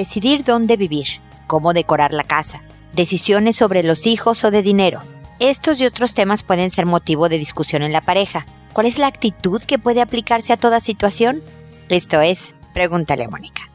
decidir dónde vivir, cómo decorar la casa, decisiones sobre los hijos o de dinero. Estos y otros temas pueden ser motivo de discusión en la pareja. ¿Cuál es la actitud que puede aplicarse a toda situación? Esto es, pregúntale a Mónica.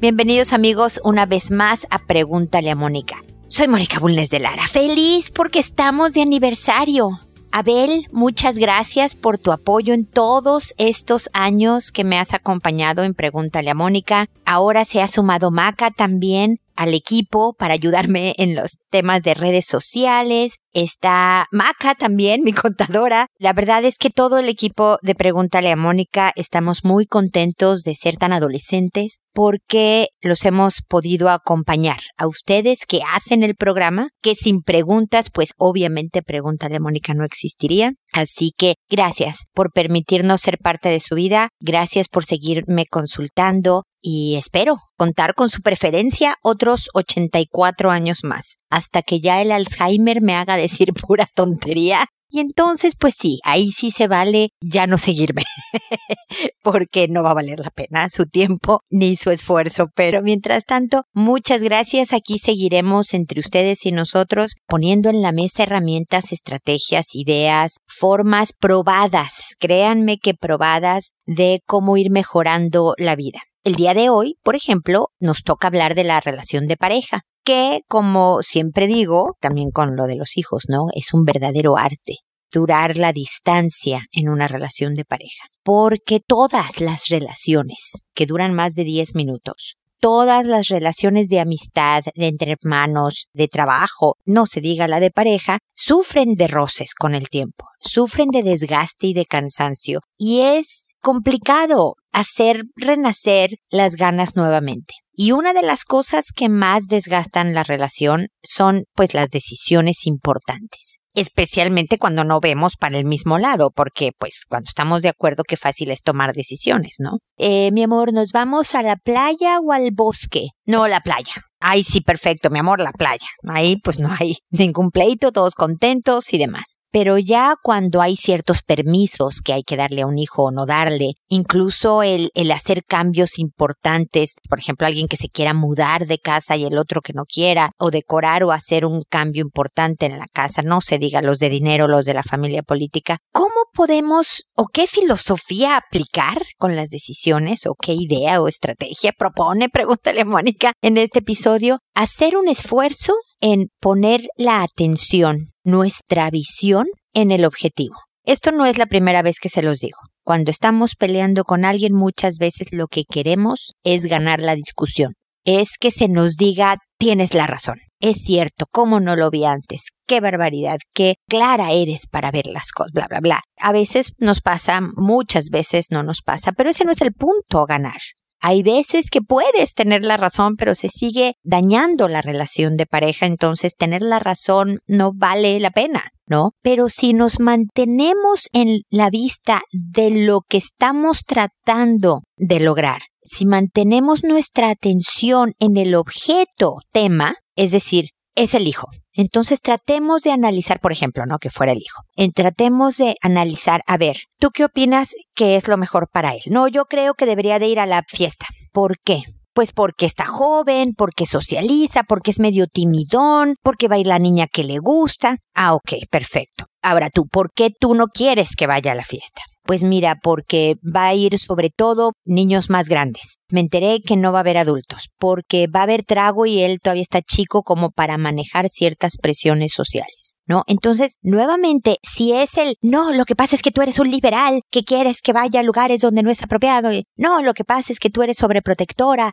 Bienvenidos amigos una vez más a Pregúntale a Mónica. Soy Mónica Bulnes de Lara, feliz porque estamos de aniversario. Abel, muchas gracias por tu apoyo en todos estos años que me has acompañado en Pregúntale a Mónica. Ahora se ha sumado Maca también al equipo para ayudarme en los temas de redes sociales. Está Maca también, mi contadora. La verdad es que todo el equipo de Pregúntale a Mónica estamos muy contentos de ser tan adolescentes porque los hemos podido acompañar a ustedes que hacen el programa, que sin preguntas, pues obviamente Pregúntale a Mónica no existiría. Así que gracias por permitirnos ser parte de su vida, gracias por seguirme consultando y espero contar con su preferencia otros 84 años más, hasta que ya el Alzheimer me haga decir pura tontería y entonces, pues sí, ahí sí se vale ya no seguirme, porque no va a valer la pena su tiempo ni su esfuerzo. Pero mientras tanto, muchas gracias. Aquí seguiremos entre ustedes y nosotros poniendo en la mesa herramientas, estrategias, ideas, formas probadas, créanme que probadas de cómo ir mejorando la vida. El día de hoy, por ejemplo, nos toca hablar de la relación de pareja que, como siempre digo, también con lo de los hijos, ¿no? Es un verdadero arte durar la distancia en una relación de pareja. Porque todas las relaciones que duran más de 10 minutos, todas las relaciones de amistad, de entre hermanos, de trabajo, no se diga la de pareja, sufren de roces con el tiempo, sufren de desgaste y de cansancio. Y es complicado hacer renacer las ganas nuevamente. Y una de las cosas que más desgastan la relación son pues las decisiones importantes. Especialmente cuando no vemos para el mismo lado, porque pues cuando estamos de acuerdo qué fácil es tomar decisiones, ¿no? Eh, mi amor, ¿nos vamos a la playa o al bosque? No, la playa. Ay, sí, perfecto, mi amor, la playa. Ahí pues no hay ningún pleito, todos contentos y demás. Pero ya cuando hay ciertos permisos que hay que darle a un hijo o no darle, incluso el, el hacer cambios importantes, por ejemplo, alguien que se quiera mudar de casa y el otro que no quiera, o decorar o hacer un cambio importante en la casa, no se diga los de dinero, los de la familia política, ¿cómo podemos o qué filosofía aplicar con las decisiones o qué idea o estrategia propone, pregúntale Mónica en este episodio, hacer un esfuerzo en poner la atención, nuestra visión en el objetivo. Esto no es la primera vez que se los digo. Cuando estamos peleando con alguien muchas veces lo que queremos es ganar la discusión. Es que se nos diga tienes la razón. Es cierto, ¿cómo no lo vi antes? Qué barbaridad, qué clara eres para ver las cosas, bla, bla, bla. A veces nos pasa, muchas veces no nos pasa, pero ese no es el punto ganar. Hay veces que puedes tener la razón, pero se sigue dañando la relación de pareja, entonces tener la razón no vale la pena, ¿no? Pero si nos mantenemos en la vista de lo que estamos tratando de lograr, si mantenemos nuestra atención en el objeto tema, es decir, es el hijo. Entonces tratemos de analizar, por ejemplo, ¿no? Que fuera el hijo. Tratemos de analizar, a ver, ¿tú qué opinas que es lo mejor para él? No, yo creo que debería de ir a la fiesta. ¿Por qué? Pues porque está joven, porque socializa, porque es medio timidón, porque va a ir la niña que le gusta. Ah, ok, perfecto. Ahora tú, ¿por qué tú no quieres que vaya a la fiesta? Pues mira, porque va a ir sobre todo niños más grandes. Me enteré que no va a haber adultos, porque va a haber trago y él todavía está chico como para manejar ciertas presiones sociales. ¿No? Entonces, nuevamente, si es el, no, lo que pasa es que tú eres un liberal, que quieres que vaya a lugares donde no es apropiado, no, lo que pasa es que tú eres sobreprotectora,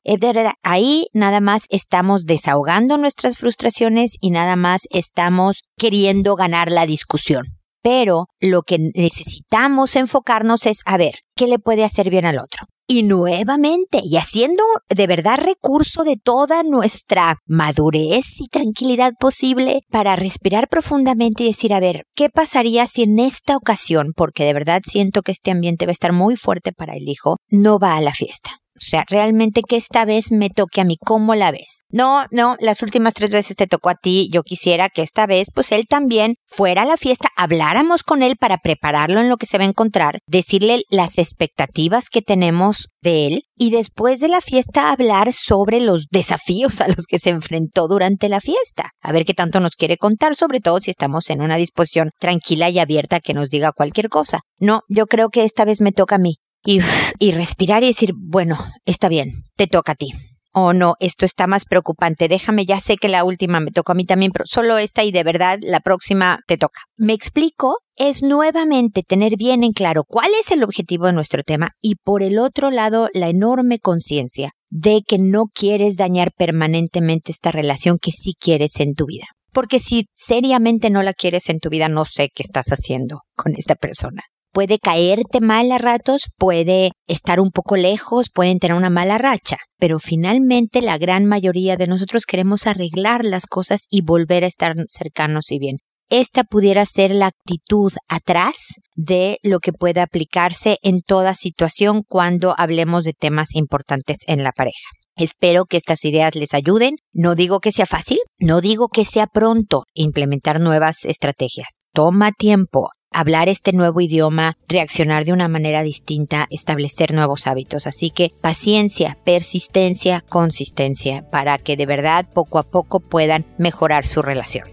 ahí nada más estamos desahogando nuestras frustraciones y nada más estamos queriendo ganar la discusión pero lo que necesitamos enfocarnos es a ver qué le puede hacer bien al otro. Y nuevamente, y haciendo de verdad recurso de toda nuestra madurez y tranquilidad posible para respirar profundamente y decir, a ver, ¿qué pasaría si en esta ocasión, porque de verdad siento que este ambiente va a estar muy fuerte para el hijo, no va a la fiesta? O sea, realmente que esta vez me toque a mí, ¿cómo la ves? No, no, las últimas tres veces te tocó a ti, yo quisiera que esta vez, pues él también fuera a la fiesta, habláramos con él para prepararlo en lo que se va a encontrar, decirle las expectativas que tenemos de él y después de la fiesta hablar sobre los desafíos a los que se enfrentó durante la fiesta. A ver qué tanto nos quiere contar, sobre todo si estamos en una disposición tranquila y abierta que nos diga cualquier cosa. No, yo creo que esta vez me toca a mí. Y, y respirar y decir, bueno, está bien, te toca a ti oh no, esto está más preocupante, déjame, ya sé que la última me tocó a mí también, pero solo esta y de verdad la próxima te toca. Me explico, es nuevamente tener bien en claro cuál es el objetivo de nuestro tema y por el otro lado la enorme conciencia de que no quieres dañar permanentemente esta relación que sí quieres en tu vida. Porque si seriamente no la quieres en tu vida, no sé qué estás haciendo con esta persona puede caerte mal a ratos, puede estar un poco lejos, pueden tener una mala racha, pero finalmente la gran mayoría de nosotros queremos arreglar las cosas y volver a estar cercanos y bien. Esta pudiera ser la actitud atrás de lo que puede aplicarse en toda situación cuando hablemos de temas importantes en la pareja. Espero que estas ideas les ayuden. No digo que sea fácil, no digo que sea pronto implementar nuevas estrategias. Toma tiempo, hablar este nuevo idioma, reaccionar de una manera distinta, establecer nuevos hábitos. Así que paciencia, persistencia, consistencia para que de verdad poco a poco puedan mejorar su relación.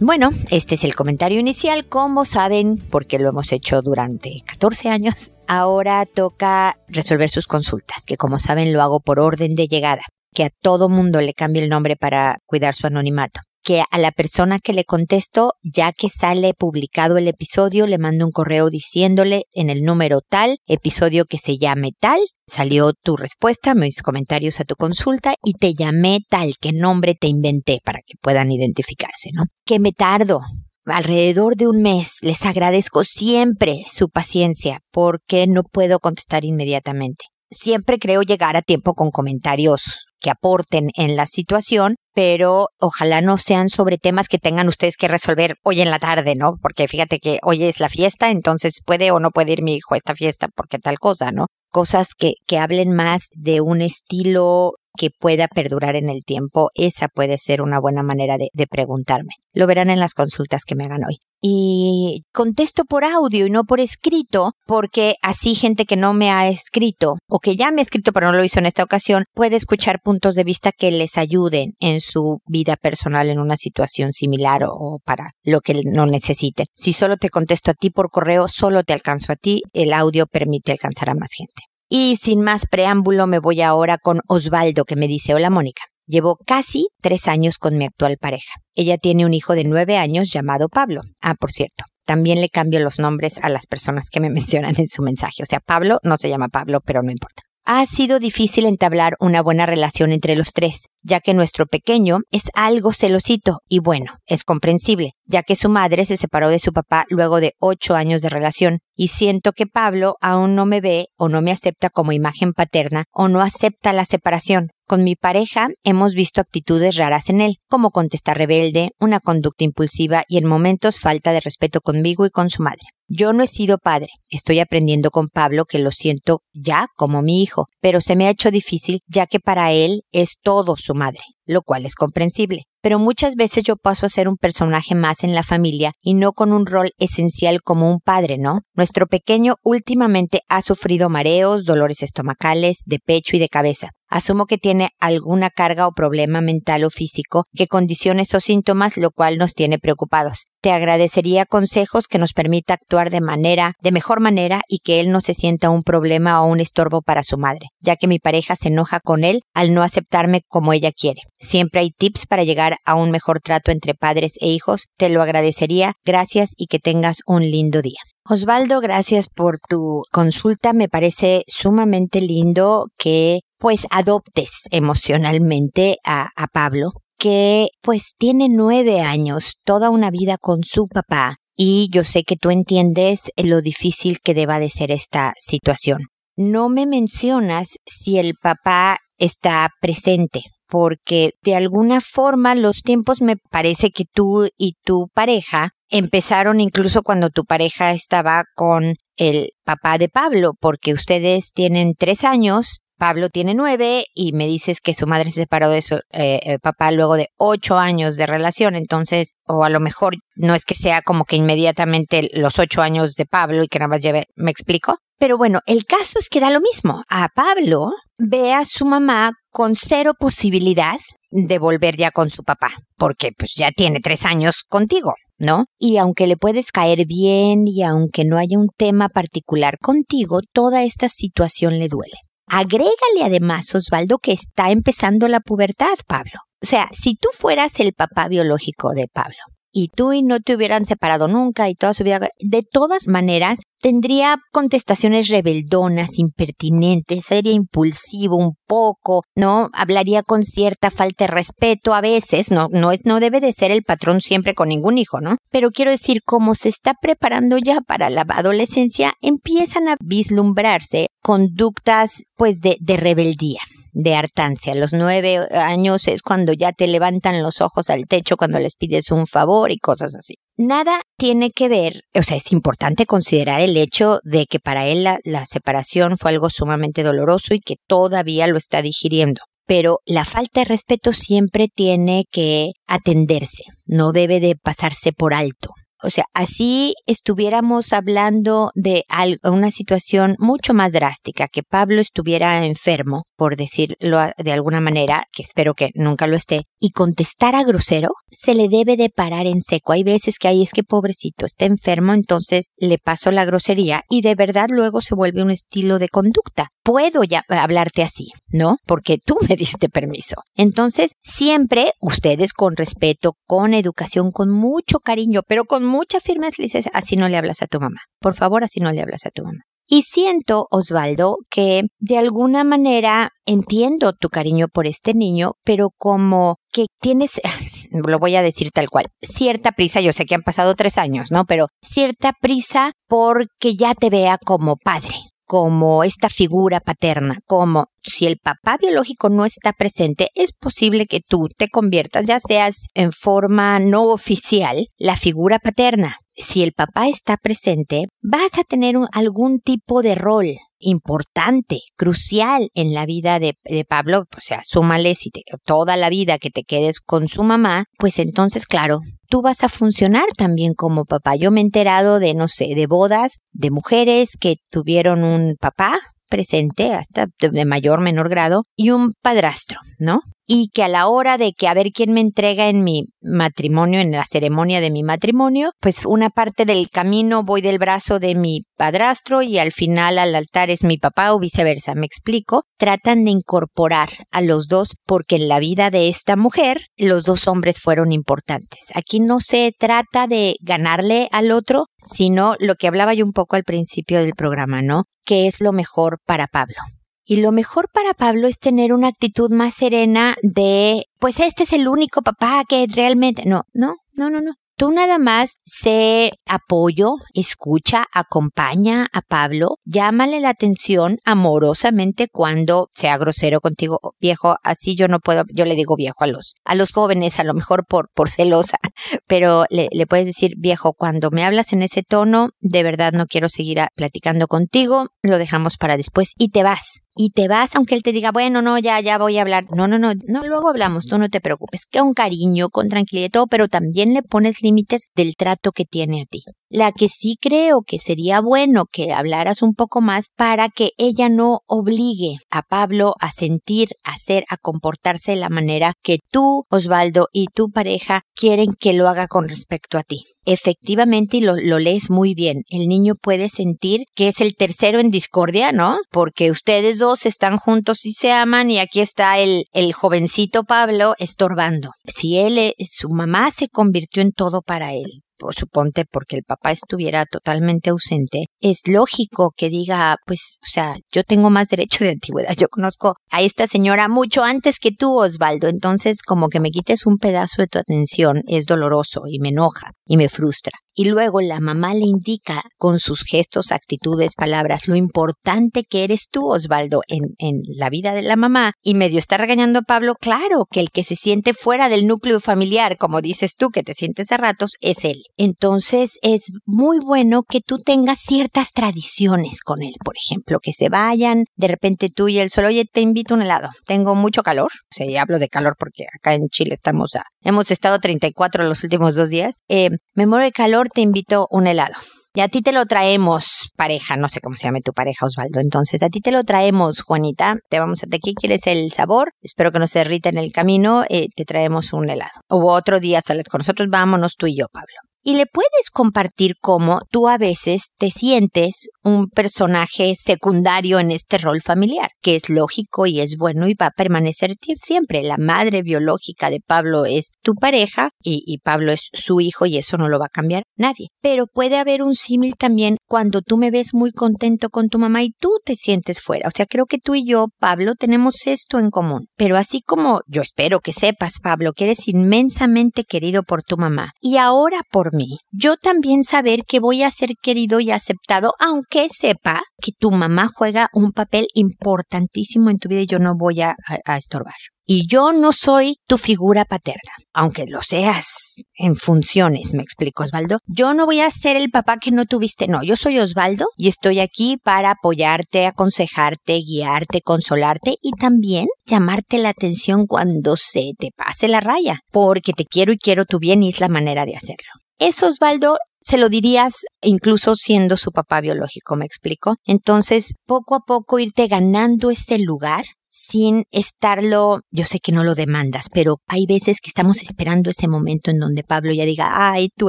Bueno, este es el comentario inicial. Como saben, porque lo hemos hecho durante 14 años, ahora toca resolver sus consultas, que como saben lo hago por orden de llegada, que a todo mundo le cambie el nombre para cuidar su anonimato que a la persona que le contesto, ya que sale publicado el episodio, le mando un correo diciéndole en el número tal, episodio que se llame tal, salió tu respuesta, mis comentarios a tu consulta y te llamé tal, qué nombre te inventé para que puedan identificarse, ¿no? Que me tardo, alrededor de un mes. Les agradezco siempre su paciencia porque no puedo contestar inmediatamente. Siempre creo llegar a tiempo con comentarios que aporten en la situación, pero ojalá no sean sobre temas que tengan ustedes que resolver hoy en la tarde, ¿no? Porque fíjate que hoy es la fiesta, entonces puede o no puede ir mi hijo a esta fiesta porque tal cosa, ¿no? Cosas que, que hablen más de un estilo que pueda perdurar en el tiempo, esa puede ser una buena manera de, de, preguntarme. Lo verán en las consultas que me hagan hoy. Y contesto por audio y no por escrito, porque así gente que no me ha escrito o que ya me ha escrito pero no lo hizo en esta ocasión, puede escuchar puntos de vista que les ayuden en su vida personal en una situación similar o, para lo que no necesiten. Si solo te contesto a ti por correo, solo te alcanzo a ti, el audio permite alcanzar a más gente. Y sin más preámbulo me voy ahora con Osvaldo que me dice, hola Mónica. Llevo casi tres años con mi actual pareja. Ella tiene un hijo de nueve años llamado Pablo. Ah, por cierto, también le cambio los nombres a las personas que me mencionan en su mensaje. O sea, Pablo no se llama Pablo, pero no importa. Ha sido difícil entablar una buena relación entre los tres, ya que nuestro pequeño es algo celosito y bueno, es comprensible, ya que su madre se separó de su papá luego de ocho años de relación, y siento que Pablo aún no me ve o no me acepta como imagen paterna o no acepta la separación, con mi pareja hemos visto actitudes raras en él, como contestar rebelde, una conducta impulsiva y en momentos falta de respeto conmigo y con su madre. Yo no he sido padre, estoy aprendiendo con Pablo que lo siento ya como mi hijo, pero se me ha hecho difícil ya que para él es todo su madre, lo cual es comprensible pero muchas veces yo paso a ser un personaje más en la familia y no con un rol esencial como un padre, ¿no? Nuestro pequeño últimamente ha sufrido mareos, dolores estomacales, de pecho y de cabeza. Asumo que tiene alguna carga o problema mental o físico que condicione esos síntomas, lo cual nos tiene preocupados. Te agradecería consejos que nos permita actuar de manera, de mejor manera y que él no se sienta un problema o un estorbo para su madre, ya que mi pareja se enoja con él al no aceptarme como ella quiere. Siempre hay tips para llegar a un mejor trato entre padres e hijos. Te lo agradecería. Gracias y que tengas un lindo día. Osvaldo, gracias por tu consulta. Me parece sumamente lindo que pues adoptes emocionalmente a, Pablo, que pues tiene nueve años, toda una vida con su papá, y yo sé que tú entiendes lo difícil que deba de ser esta situación. No me mencionas si el papá está presente porque de alguna forma los tiempos me parece que tú y tu pareja empezaron incluso cuando tu pareja estaba con el papá de Pablo, porque ustedes tienen tres años Pablo tiene nueve y me dices que su madre se separó de su eh, eh, papá luego de ocho años de relación. Entonces, o a lo mejor no es que sea como que inmediatamente los ocho años de Pablo y que nada más lleve, ¿me explico? Pero bueno, el caso es que da lo mismo. A Pablo ve a su mamá con cero posibilidad de volver ya con su papá, porque pues ya tiene tres años contigo. ¿no? Y aunque le puedes caer bien y aunque no haya un tema particular contigo, toda esta situación le duele. Agrégale además, Osvaldo, que está empezando la pubertad, Pablo. O sea, si tú fueras el papá biológico de Pablo y tú y no te hubieran separado nunca y toda su vida, de todas maneras, tendría contestaciones rebeldonas, impertinentes, sería impulsivo un poco, ¿no? Hablaría con cierta falta de respeto a veces, no, no es, no debe de ser el patrón siempre con ningún hijo, ¿no? Pero quiero decir, como se está preparando ya para la adolescencia, empiezan a vislumbrarse conductas, pues, de, de rebeldía de hartancia. Los nueve años es cuando ya te levantan los ojos al techo cuando les pides un favor y cosas así. Nada tiene que ver, o sea, es importante considerar el hecho de que para él la, la separación fue algo sumamente doloroso y que todavía lo está digiriendo pero la falta de respeto siempre tiene que atenderse, no debe de pasarse por alto. O sea, así estuviéramos hablando de una situación mucho más drástica, que Pablo estuviera enfermo, por decirlo de alguna manera, que espero que nunca lo esté, y contestar a grosero, se le debe de parar en seco. Hay veces que ahí es que pobrecito está enfermo, entonces le paso la grosería y de verdad luego se vuelve un estilo de conducta. Puedo ya hablarte así, ¿no? Porque tú me diste permiso. Entonces, siempre ustedes con respeto, con educación, con mucho cariño, pero con mucha firmeza le dices, así no le hablas a tu mamá. Por favor, así no le hablas a tu mamá. Y siento, Osvaldo, que de alguna manera entiendo tu cariño por este niño, pero como que tienes, lo voy a decir tal cual, cierta prisa, yo sé que han pasado tres años, ¿no? Pero cierta prisa porque ya te vea como padre, como esta figura paterna, como si el papá biológico no está presente, es posible que tú te conviertas, ya seas en forma no oficial, la figura paterna. Si el papá está presente, vas a tener algún tipo de rol importante, crucial en la vida de, Pablo, o sea, súmale si toda la vida que te quedes con su mamá, pues entonces, claro, tú vas a funcionar también como papá. Yo me he enterado de, no sé, de bodas de mujeres que tuvieron un papá presente, hasta de mayor, menor grado, y un padrastro, ¿no? Y que a la hora de que a ver quién me entrega en mi matrimonio, en la ceremonia de mi matrimonio, pues una parte del camino voy del brazo de mi padrastro y al final al altar es mi papá o viceversa. ¿Me explico? Tratan de incorporar a los dos porque en la vida de esta mujer los dos hombres fueron importantes. Aquí no se trata de ganarle al otro, sino lo que hablaba yo un poco al principio del programa, ¿no? ¿Qué es lo mejor para Pablo? Y lo mejor para Pablo es tener una actitud más serena de, pues este es el único papá que realmente, no, no, no, no, no. Tú nada más sé apoyo, escucha, acompaña a Pablo, llámale la atención amorosamente cuando sea grosero contigo, viejo, así yo no puedo, yo le digo viejo a los, a los jóvenes, a lo mejor por, por celosa, pero le, le puedes decir, viejo, cuando me hablas en ese tono, de verdad no quiero seguir platicando contigo, lo dejamos para después y te vas y te vas aunque él te diga, bueno, no, ya, ya voy a hablar. No, no, no, no, luego hablamos, tú no te preocupes. Con cariño, con tranquilidad, todo, pero también le pones límites del trato que tiene a ti. La que sí creo que sería bueno que hablaras un poco más para que ella no obligue a Pablo a sentir, a hacer, a comportarse de la manera que tú, Osvaldo, y tu pareja quieren que lo haga con respecto a ti efectivamente, y lo, lo, lees muy bien, el niño puede sentir que es el tercero en discordia, ¿no? Porque ustedes dos están juntos y se aman y aquí está el, el jovencito Pablo estorbando. Si él, eh, su mamá se convirtió en todo para él, por suponte porque el papá estuviera totalmente ausente, es lógico que diga, pues, o sea, yo tengo más derecho de antigüedad. Yo conozco a esta señora mucho antes que tú, Osvaldo. Entonces, como que me quites un pedazo de tu atención es doloroso y me enoja y me frustra. Y luego la mamá le indica con sus gestos, actitudes, palabras lo importante que eres tú, Osvaldo, en, en la vida de la mamá y medio está regañando a Pablo, claro que el que se siente fuera del núcleo familiar, como dices tú, que te sientes a ratos, es él. Entonces es muy bueno que tú tengas ciertas tradiciones con él, por ejemplo, que se vayan, de repente tú y él solo, oye, te invito a un helado, tengo mucho calor, o sea, hablo de calor porque acá en Chile estamos a, hemos estado 34 los últimos dos días, eh, me muero de calor, te invito un helado. Y a ti te lo traemos, pareja, no sé cómo se llame tu pareja, Osvaldo. Entonces, a ti te lo traemos, Juanita. Te vamos a aquí, ¿quieres el sabor? Espero que no se derrita en el camino. Eh, te traemos un helado. O otro día sales con nosotros, vámonos tú y yo, Pablo y le puedes compartir cómo tú a veces te sientes un personaje secundario en este rol familiar, que es lógico y es bueno y va a permanecer siempre. La madre biológica de Pablo es tu pareja y, Pablo es su hijo y eso no lo va a cambiar nadie. Pero puede haber un símil también cuando tú me ves muy contento con tu mamá y tú te sientes fuera. O sea, creo que tú y yo, Pablo, tenemos esto en común. Pero así como yo espero que sepas, Pablo, que eres inmensamente querido por tu mamá y ahora por mí, yo también saber que voy a ser querido y aceptado, aunque sepa que tu mamá juega un papel importantísimo en tu vida y yo no voy a, estorbar. Y yo no soy tu figura paterna, aunque lo seas en funciones, me explico Osvaldo. Yo no voy a ser el papá que no tuviste, no, yo soy Osvaldo y estoy aquí para apoyarte, aconsejarte, guiarte, consolarte y también llamarte la atención cuando se te pase la raya, porque te quiero y quiero tu bien y es la manera de hacerlo. Eso, Osvaldo, se lo dirías incluso siendo su papá biológico, ¿me explico? Entonces, poco a poco irte ganando este lugar sin estarlo, yo sé que no lo demandas, pero hay veces que estamos esperando ese momento en donde Pablo ya diga, ay, tú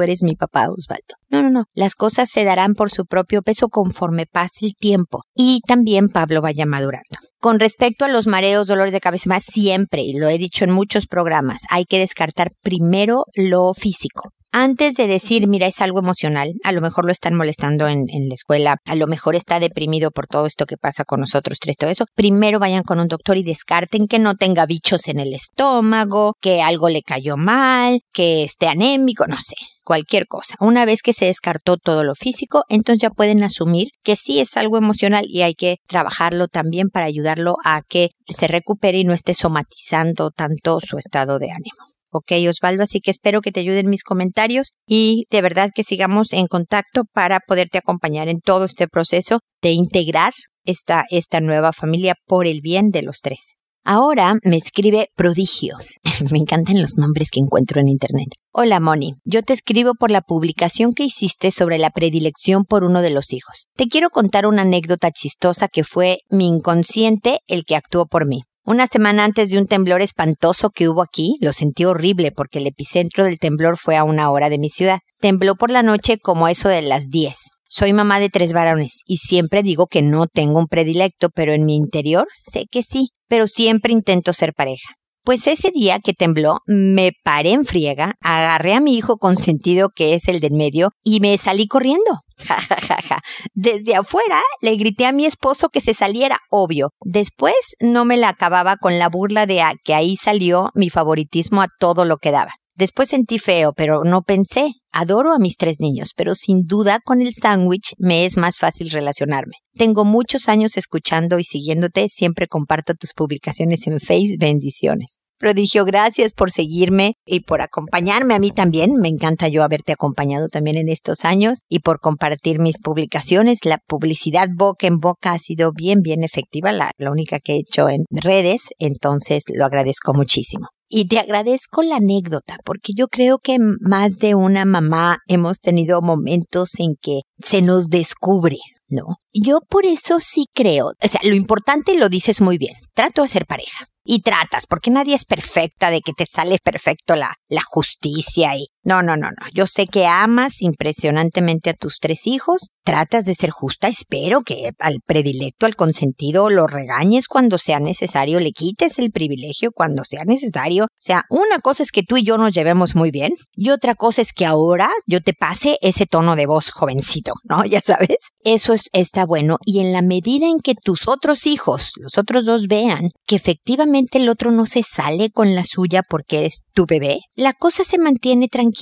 eres mi papá, Osvaldo. No, no, no, las cosas se darán por su propio peso conforme pase el tiempo y también Pablo vaya madurando. Con respecto a los mareos, dolores de cabeza, más siempre, y lo he dicho en muchos programas, hay que descartar primero lo físico antes de decir, mira, es algo emocional, a lo mejor lo están molestando en, la escuela, a lo mejor está deprimido por todo esto que pasa con nosotros tres, todo eso, primero vayan con un doctor y descarten que no tenga bichos en el estómago, que algo le cayó mal, que esté anémico, no sé cualquier cosa. Una vez que se descartó todo lo físico, entonces ya pueden asumir que sí es algo emocional y hay que trabajarlo también para ayudarlo a que se recupere y no esté somatizando tanto su estado de ánimo. Ok, Osvaldo, así que espero que te ayuden mis comentarios y de verdad que sigamos en contacto para poderte acompañar en todo este proceso de integrar esta, esta nueva familia por el bien de los tres. Ahora me escribe Prodigio. me encantan los nombres que encuentro en Internet. Hola Moni, yo te escribo por la publicación que hiciste sobre la predilección por uno de los hijos. Te quiero contar una anécdota chistosa que fue mi inconsciente el que actuó por mí. Una semana antes de un temblor espantoso que hubo aquí, lo sentí horrible porque el epicentro del temblor fue a una hora de mi ciudad. Tembló por la noche como eso de las 10. Soy mamá de tres varones y siempre digo que no tengo un predilecto, pero en mi interior sé que sí, pero siempre intento ser pareja. Pues ese día que tembló, me paré en friega, agarré a mi hijo consentido, que es el del medio, y me salí corriendo. Ja, ja, ja, ja. Desde afuera le grité a mi esposo que se saliera, obvio. Después no me la acababa con la burla de que ahí salió mi favoritismo a todo lo que daba. Después sentí feo, pero no pensé. Adoro a mis tres niños, pero sin duda con el sándwich me es más fácil relacionarme. Tengo muchos años escuchando y siguiéndote, siempre comparto tus publicaciones en Face. Bendiciones. Prodigio, gracias por seguirme y por acompañarme a mí también. Me encanta yo haberte acompañado también en estos años y por compartir mis publicaciones. La publicidad boca en boca ha sido bien, bien efectiva, la, la única que he hecho en redes, entonces lo agradezco muchísimo. Y te agradezco la anécdota, porque yo creo que más de una mamá hemos tenido momentos en que se nos descubre, ¿no? Yo por eso sí creo, o sea, lo importante lo dices muy bien, trato de ser pareja. Y tratas, porque nadie es perfecta de que te sale perfecto la, la justicia y no, no, no, no. Yo sé que amas impresionantemente a tus tres hijos, tratas de ser justa, espero que al predilecto, al consentido, lo regañes cuando sea necesario, le quites el privilegio cuando sea necesario. O sea, una cosa es que tú y yo nos llevemos muy bien y otra cosa es que ahora yo te pase ese tono de voz jovencito, ¿no? Ya sabes. Eso es, está bueno y en la medida en que tus otros hijos, los otros dos vean que efectivamente el otro no se sale con la suya porque eres tu bebé, la cosa se mantiene tranquila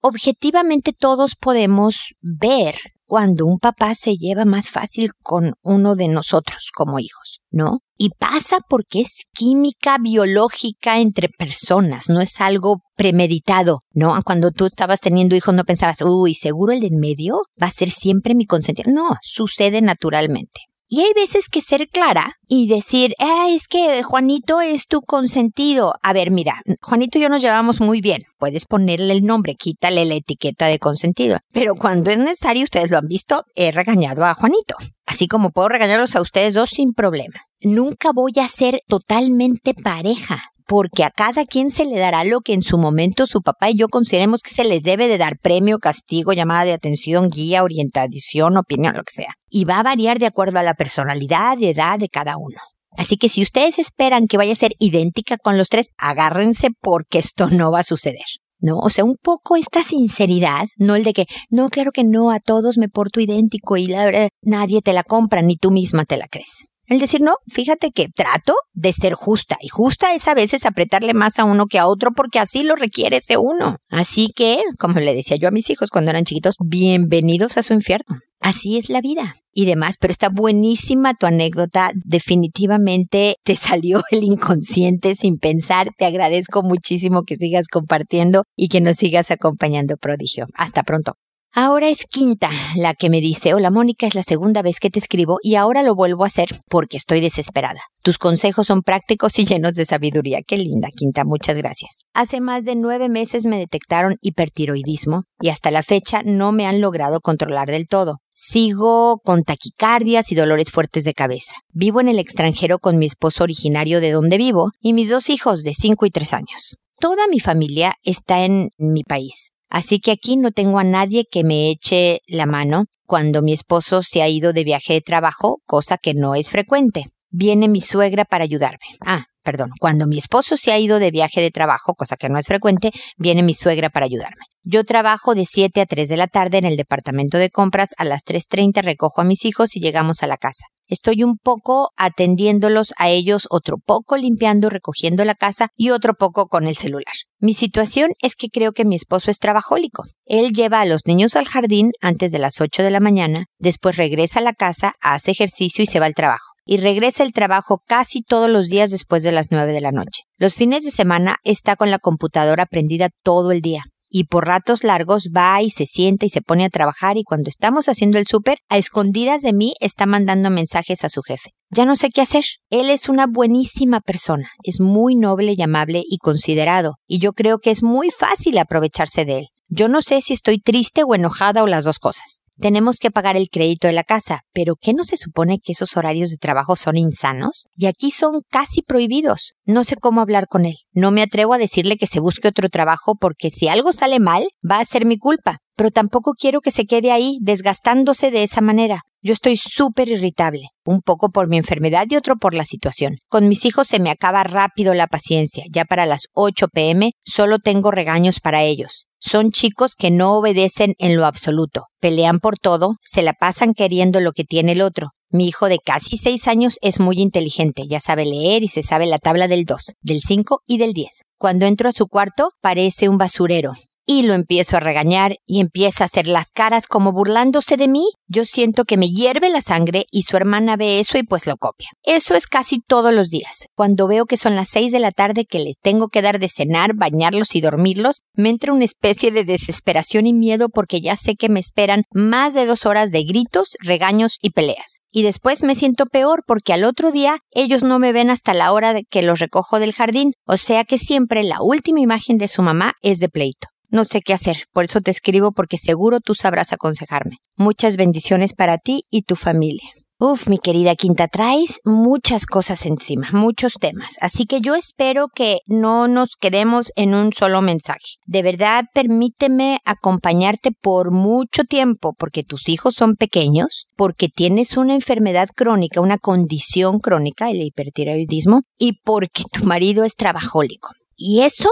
objetivamente todos podemos ver cuando un papá se lleva más fácil con uno de nosotros como hijos, ¿no? Y pasa porque es química biológica entre personas, no es algo premeditado, ¿no? Cuando tú estabas teniendo hijos no pensabas, uy, seguro el de en medio va a ser siempre mi consentido. No, sucede naturalmente. Y hay veces que ser clara y decir, ah, es que Juanito es tu consentido. A ver, mira, Juanito y yo nos llevamos muy bien. Puedes ponerle el nombre, quítale la etiqueta de consentido. Pero cuando es necesario, ustedes lo han visto, he regañado a Juanito. Así como puedo regañarlos a ustedes dos sin problema. Nunca voy a ser totalmente pareja porque a cada quien se le dará lo que en su momento su papá y yo consideremos que se les debe de dar premio, castigo, llamada de atención, guía, orientación, opinión, lo que sea. Y va a variar de acuerdo a la personalidad y edad de cada uno. Así que si ustedes esperan que vaya a ser idéntica con los tres, agárrense porque esto no va a suceder. ¿no? O sea, un poco esta sinceridad, no el de que, no, claro que no, a todos me porto idéntico y la verdad, nadie te la compra, ni tú misma te la crees. El decir, no, fíjate que trato de ser justa. Y justa es a veces apretarle más a uno que a otro porque así lo requiere ese uno. Así que, como le decía yo a mis hijos cuando eran chiquitos, bienvenidos a su infierno. Así es la vida y demás, pero está buenísima tu anécdota. Definitivamente te salió el inconsciente sin pensar. Te agradezco muchísimo que sigas compartiendo y que nos sigas acompañando, prodigio. Hasta pronto. Ahora es Quinta la que me dice, hola Mónica, es la segunda vez que te escribo y ahora lo vuelvo a hacer porque estoy desesperada. Tus consejos son prácticos y llenos de sabiduría. Qué linda, Quinta, muchas gracias. Hace más de nueve meses me detectaron hipertiroidismo y hasta la fecha no me han logrado controlar del todo. Sigo con taquicardias y dolores fuertes de cabeza. Vivo en el extranjero con mi esposo originario de donde vivo y mis dos hijos de cinco y tres años. Toda mi familia está en mi país. Así que aquí no tengo a nadie que me eche la mano cuando mi esposo se ha ido de viaje de trabajo, cosa que no es frecuente. Viene mi suegra para ayudarme. Ah, perdón, cuando mi esposo se ha ido de viaje de trabajo, cosa que no es frecuente, viene mi suegra para ayudarme. Yo trabajo de 7 a 3 de la tarde en el departamento de compras, a las 3.30 recojo a mis hijos y llegamos a la casa. Estoy un poco atendiéndolos a ellos, otro poco limpiando, recogiendo la casa y otro poco con el celular. Mi situación es que creo que mi esposo es trabajólico. Él lleva a los niños al jardín antes de las 8 de la mañana, después regresa a la casa, hace ejercicio y se va al trabajo y regresa al trabajo casi todos los días después de las 9 de la noche. Los fines de semana está con la computadora prendida todo el día y por ratos largos va y se sienta y se pone a trabajar y cuando estamos haciendo el súper, a escondidas de mí está mandando mensajes a su jefe. Ya no sé qué hacer. Él es una buenísima persona, es muy noble y amable y considerado, y yo creo que es muy fácil aprovecharse de él. Yo no sé si estoy triste o enojada o las dos cosas. Tenemos que pagar el crédito de la casa, pero ¿qué no se supone que esos horarios de trabajo son insanos? Y aquí son casi prohibidos. No sé cómo hablar con él. No me atrevo a decirle que se busque otro trabajo porque si algo sale mal, va a ser mi culpa. Pero tampoco quiero que se quede ahí desgastándose de esa manera. Yo estoy súper irritable, un poco por mi enfermedad y otro por la situación. Con mis hijos se me acaba rápido la paciencia. Ya para las 8 pm solo tengo regaños para ellos. Son chicos que no obedecen en lo absoluto, pelean por todo, se la pasan queriendo lo que tiene el otro. Mi hijo de casi seis años es muy inteligente, ya sabe leer y se sabe la tabla del 2, del 5 y del 10. Cuando entro a su cuarto, parece un basurero y lo empiezo a regañar y empieza a hacer las caras como burlándose de mí. Yo siento que me hierve la sangre y su hermana ve eso y pues lo copia. Eso es casi todos los días. Cuando veo que son las seis de la tarde que le tengo que dar de cenar, bañarlos y dormirlos, me entra una especie de desesperación y miedo porque ya sé que me esperan más de dos horas de gritos, regaños y peleas. Y después me siento peor porque al otro día ellos no me ven hasta la hora de que los recojo del jardín, o sea que siempre la última imagen de su mamá es de pleito. No sé qué hacer, por eso te escribo porque seguro tú sabrás aconsejarme. Muchas bendiciones para ti y tu familia. Uf, mi querida Quinta, traes muchas cosas encima, muchos temas, así que yo espero que no nos quedemos en un solo mensaje. De verdad, permíteme acompañarte por mucho tiempo, porque tus hijos son pequeños, porque tienes una enfermedad crónica, una condición crónica, el hipertiroidismo, y porque tu marido es trabajólico. Y eso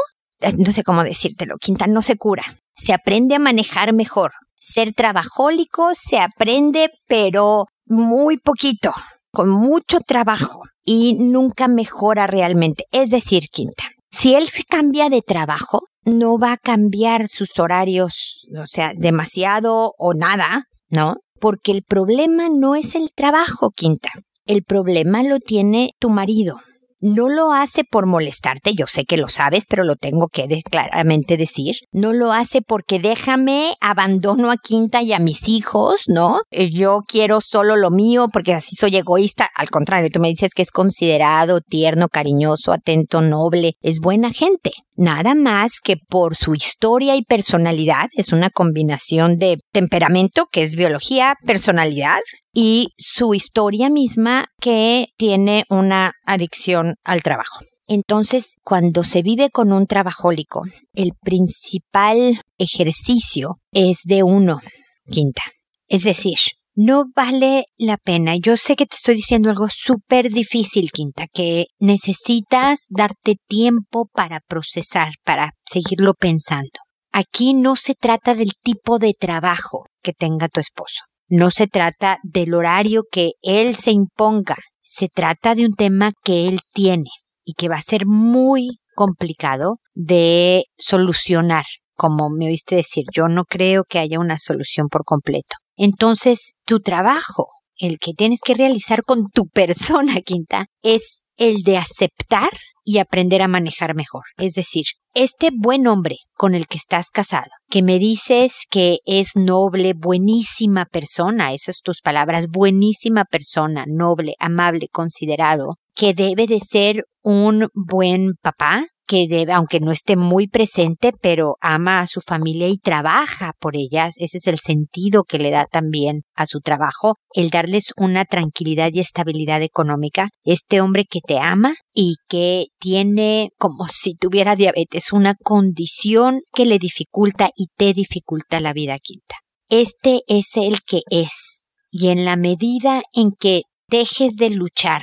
no sé cómo decírtelo, Quinta, no se cura. Se aprende a manejar mejor. Ser trabajólico se aprende, pero muy poquito, con mucho trabajo y nunca mejora realmente. Es decir, Quinta, Si él se cambia de trabajo, no va a cambiar sus horarios, o sea, demasiado o nada, ¿no? Porque el problema no es el trabajo, Quinta. El problema lo tiene tu marido no lo hace por molestarte, yo sé que lo sabes, pero lo tengo que claramente decir. No lo hace porque déjame, abandono a Quinta y a mis hijos, ¿no? Eh, yo quiero solo lo mío porque así soy egoísta. Al contrario, tú me dices que es considerado, tierno, cariñoso, atento, noble, es buena gente nada más que por su historia y personalidad, es una combinación de temperamento, que es biología, personalidad, y su historia misma que tiene una adicción al trabajo. Entonces, cuando se vive con un trabajólico, el principal ejercicio es de uno, quinta. Es decir, no vale la pena. Yo sé que te estoy diciendo algo súper difícil, Quinta, que necesitas darte tiempo para procesar, para seguirlo pensando. Aquí no se trata del tipo de trabajo que tenga tu esposo. No se trata del horario que él se imponga. Se trata de un tema que él tiene y que va a ser muy complicado de solucionar. Como me oíste decir, yo no creo que haya una solución por completo. Entonces, tu trabajo, el que tienes que realizar con tu persona, Quinta, es el de aceptar y aprender a manejar mejor. Es decir, este buen hombre con el que estás casado, que me dices que es noble, buenísima persona, esas tus palabras, buenísima persona, noble, amable, considerado, que debe de ser un buen papá, que debe, aunque no esté muy presente, pero ama a su familia y trabaja por ellas. Ese es el sentido que le da también a su trabajo, el darles una tranquilidad y estabilidad económica. Este hombre que te ama y que tiene como si tuviera diabetes, una condición que le dificulta y te dificulta la vida quinta. Este es el que es. Y en la medida en que dejes de luchar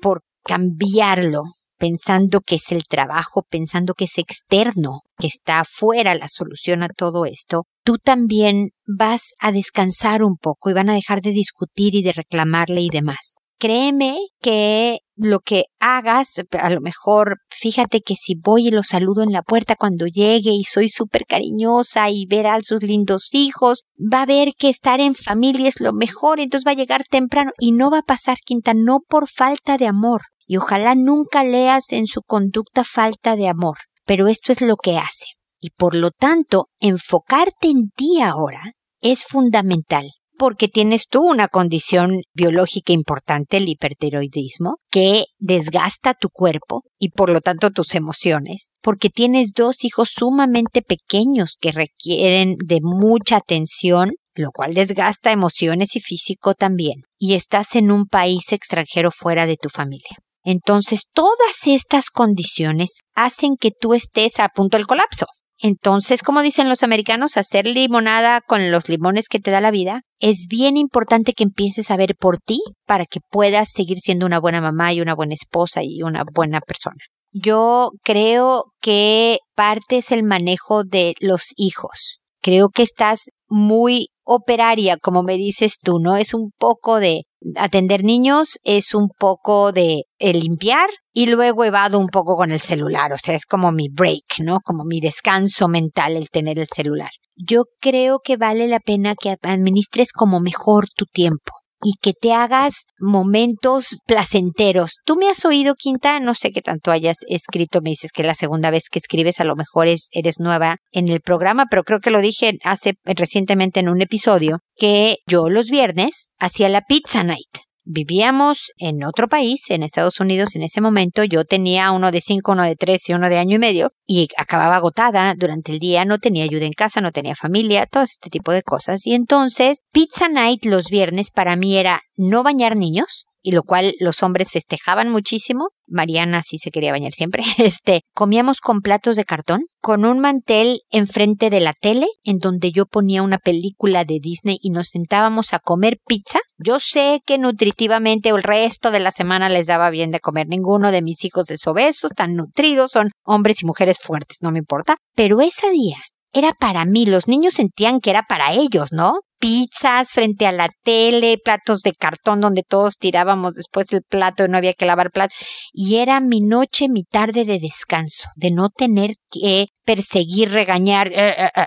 por cambiarlo, pensando que es el trabajo, pensando que es externo, que está afuera la solución a todo esto, tú también vas a descansar un poco y van a dejar de discutir y de reclamarle y demás. Créeme que lo que hagas, a lo mejor fíjate que si voy y lo saludo en la puerta cuando llegue y soy súper cariñosa y ver a sus lindos hijos, va a ver que estar en familia es lo mejor, entonces va a llegar temprano y no va a pasar quinta, no por falta de amor, y ojalá nunca leas en su conducta falta de amor, pero esto es lo que hace. Y por lo tanto, enfocarte en ti ahora es fundamental, porque tienes tú una condición biológica importante, el hipertiroidismo, que desgasta tu cuerpo y por lo tanto tus emociones, porque tienes dos hijos sumamente pequeños que requieren de mucha atención lo cual desgasta emociones y físico también, y estás en un país extranjero fuera de tu familia. Entonces, todas estas condiciones hacen que tú estés a punto del colapso. Entonces, como dicen los americanos, hacer limonada con los limones que te da la vida, es bien importante que empieces a ver por ti para que puedas seguir siendo una buena mamá y una buena esposa y una buena persona. Yo creo que parte es el manejo de los hijos. Creo que estás muy operaria, como me dices tú, ¿no? Es un poco de atender niños es un poco de limpiar y luego evado un poco con el celular, o sea, es como mi break, ¿no? Como mi descanso mental el tener el celular. Yo creo que vale la pena que administres como mejor tu tiempo y que te hagas momentos placenteros. Tú me has oído, Quinta, no sé qué tanto hayas escrito, me dices que la segunda vez que escribes a lo mejor es, eres nueva en el programa, pero creo que lo dije hace recientemente en un episodio, que yo los viernes hacía la pizza night vivíamos en otro país, en Estados Unidos en ese momento. Yo tenía uno de cinco, uno de tres y uno de año y medio y acababa agotada durante el día, no tenía ayuda en casa, no tenía familia, todo este tipo de cosas. Y entonces, Pizza Night los viernes para mí era no bañar niños, y lo cual los hombres festejaban muchísimo. Mariana sí se quería bañar siempre. Este, comíamos con platos de cartón, con un mantel enfrente de la tele, en donde yo ponía una película de Disney y nos sentábamos a comer pizza. Yo sé que nutritivamente el resto de la semana les daba bien de comer. Ninguno de mis hijos es obeso, tan nutridos, son hombres y mujeres fuertes, no me importa. Pero ese día era para mí, los niños sentían que era para ellos, ¿no? Pizzas frente a la tele, platos de cartón donde todos tirábamos después del plato y no había que lavar plato. Y era mi noche, mi tarde de descanso, de no tener que perseguir, regañar, eh, eh, eh,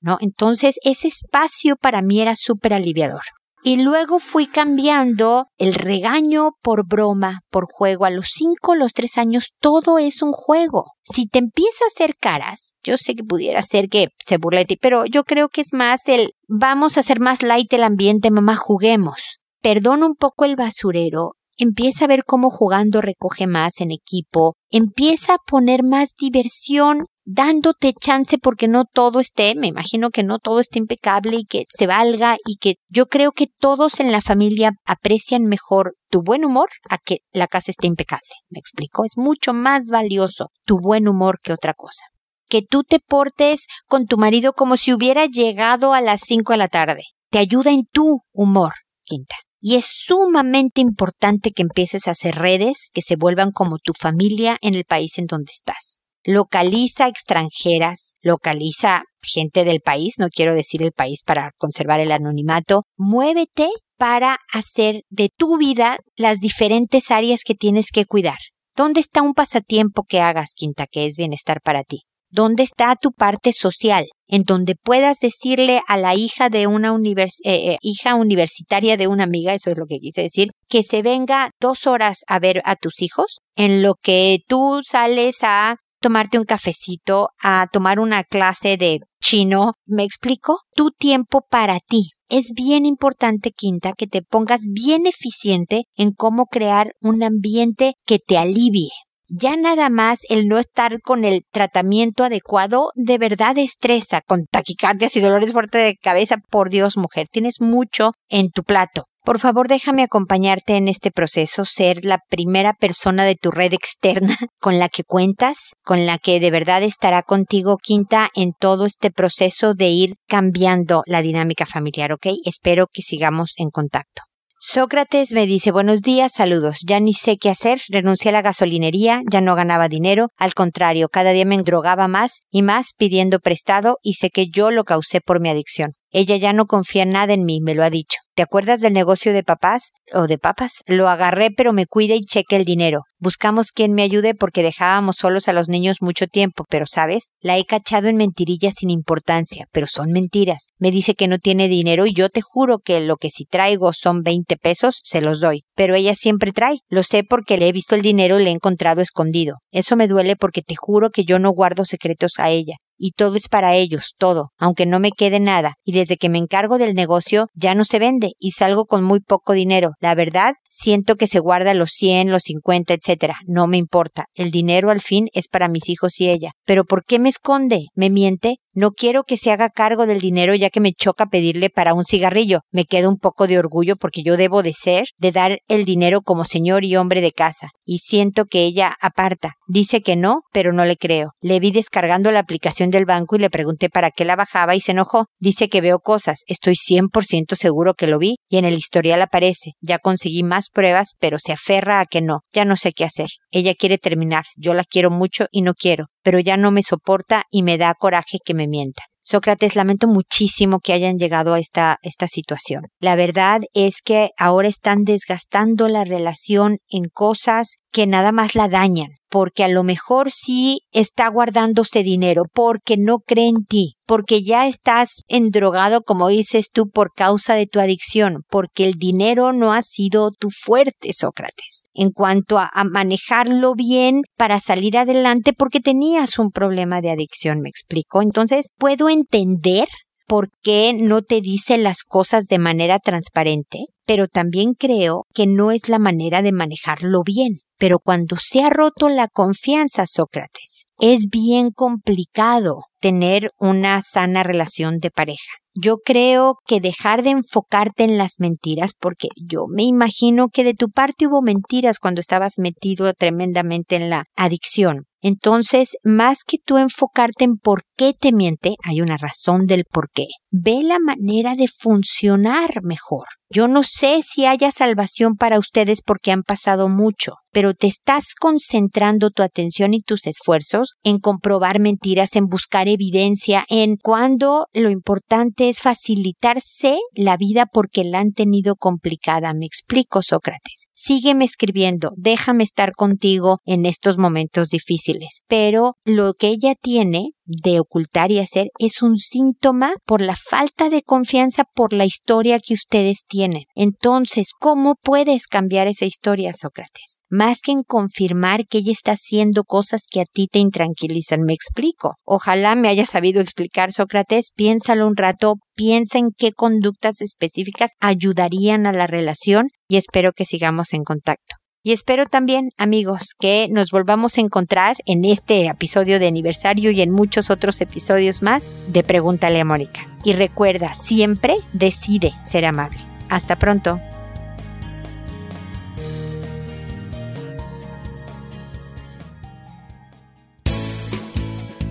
¿no? Entonces ese espacio para mí era súper aliviador. Y luego fui cambiando el regaño por broma, por juego. A los cinco, los tres años, todo es un juego. Si te empieza a hacer caras, yo sé que pudiera ser que se burlete, pero yo creo que es más el vamos a hacer más light el ambiente, mamá, juguemos. Perdona un poco el basurero, empieza a ver cómo jugando recoge más en equipo, empieza a poner más diversión dándote chance porque no todo esté, me imagino que no todo esté impecable y que se valga y que yo creo que todos en la familia aprecian mejor tu buen humor a que la casa esté impecable. ¿Me explico? Es mucho más valioso tu buen humor que otra cosa. Que tú te portes con tu marido como si hubiera llegado a las 5 de la tarde. Te ayuda en tu humor, Quinta. Y es sumamente importante que empieces a hacer redes que se vuelvan como tu familia en el país en donde estás localiza extranjeras, localiza gente del país, no quiero decir el país para conservar el anonimato, muévete para hacer de tu vida las diferentes áreas que tienes que cuidar. ¿Dónde está un pasatiempo que hagas, Quinta, que es bienestar para ti? ¿Dónde está tu parte social? En donde puedas decirle a la hija de una eh, eh, hija universitaria de una amiga, eso es lo que quise decir, que se venga dos horas a ver a tus hijos, en lo que tú sales a tomarte un cafecito, a tomar una clase de chino. ¿Me explico? Tu tiempo para ti. Es bien importante, Quinta, que te pongas bien eficiente en cómo crear un ambiente que te alivie. Ya nada más el no estar con el tratamiento adecuado de verdad estresa con taquicardias y dolores fuertes de cabeza. Por Dios, mujer, tienes mucho en tu plato. Por favor, déjame acompañarte en este proceso, ser la primera persona de tu red externa con la que cuentas, con la que de verdad estará contigo quinta en todo este proceso de ir cambiando la dinámica familiar, ¿ok? Espero que sigamos en contacto. Sócrates me dice buenos días, saludos. Ya ni sé qué hacer, renuncié a la gasolinería, ya no ganaba dinero, al contrario, cada día me endrogaba más y más pidiendo prestado y sé que yo lo causé por mi adicción. Ella ya no confía nada en mí, me lo ha dicho. ¿Te acuerdas del negocio de papás o de papas? Lo agarré, pero me cuida y cheque el dinero. Buscamos quien me ayude porque dejábamos solos a los niños mucho tiempo, pero sabes, la he cachado en mentirillas sin importancia, pero son mentiras. Me dice que no tiene dinero y yo te juro que lo que si traigo son 20 pesos, se los doy. Pero ella siempre trae. Lo sé porque le he visto el dinero y le he encontrado escondido. Eso me duele porque te juro que yo no guardo secretos a ella y todo es para ellos, todo, aunque no me quede nada, y desde que me encargo del negocio ya no se vende y salgo con muy poco dinero. La verdad, siento que se guarda los 100, los 50, etcétera. No me importa. El dinero al fin es para mis hijos y ella. Pero ¿por qué me esconde? ¿Me miente? No quiero que se haga cargo del dinero ya que me choca pedirle para un cigarrillo. Me queda un poco de orgullo porque yo debo de ser, de dar el dinero como señor y hombre de casa. Y siento que ella aparta. Dice que no, pero no le creo. Le vi descargando la aplicación del banco y le pregunté para qué la bajaba y se enojó. Dice que veo cosas. Estoy 100% seguro que lo vi y en el historial aparece. Ya conseguí más pruebas, pero se aferra a que no. Ya no sé qué hacer. Ella quiere terminar. Yo la quiero mucho y no quiero pero ya no me soporta y me da coraje que me mienta. Sócrates, lamento muchísimo que hayan llegado a esta, esta situación. La verdad es que ahora están desgastando la relación en cosas que nada más la dañan, porque a lo mejor sí está guardándose dinero, porque no cree en ti, porque ya estás endrogado, como dices tú, por causa de tu adicción, porque el dinero no ha sido tu fuerte, Sócrates, en cuanto a, a manejarlo bien para salir adelante, porque tenías un problema de adicción, me explico. Entonces, puedo entender por qué no te dice las cosas de manera transparente, pero también creo que no es la manera de manejarlo bien. Pero cuando se ha roto la confianza, Sócrates, es bien complicado tener una sana relación de pareja. Yo creo que dejar de enfocarte en las mentiras, porque yo me imagino que de tu parte hubo mentiras cuando estabas metido tremendamente en la adicción Entonces, más que tú enfocarte en por qué te miente, hay una razón del por qué. Ve la manera de funcionar mejor. Yo no sé si haya salvación para ustedes porque han pasado mucho, pero te estás concentrando tu atención y tus esfuerzos en comprobar mentiras, en buscar evidencia, en cuando lo importante es facilitarse la vida porque la han tenido complicada. Me explico, Sócrates. Sígueme escribiendo, déjame estar contigo en estos momentos difíciles. Pero lo que ella tiene de ocultar y hacer es un síntoma por la falta de confianza por la historia que ustedes tienen. Entonces, ¿cómo puedes cambiar esa historia, Sócrates? Más que en confirmar que ella está haciendo cosas que a ti te intranquilizan. Me explico. Ojalá me haya sabido explicar, Sócrates. Piénsalo un rato, piensa en qué conductas específicas ayudarían a la relación y espero que sigamos en contacto. Y espero también, amigos, que nos volvamos a encontrar en este episodio de aniversario y en muchos otros episodios más de Pregúntale a Mónica. Y recuerda, siempre decide ser amable. Hasta pronto.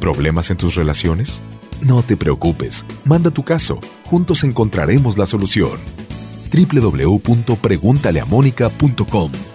¿Problemas en tus relaciones? No te preocupes, manda tu caso, juntos encontraremos la solución. www.preguntaleamónica.com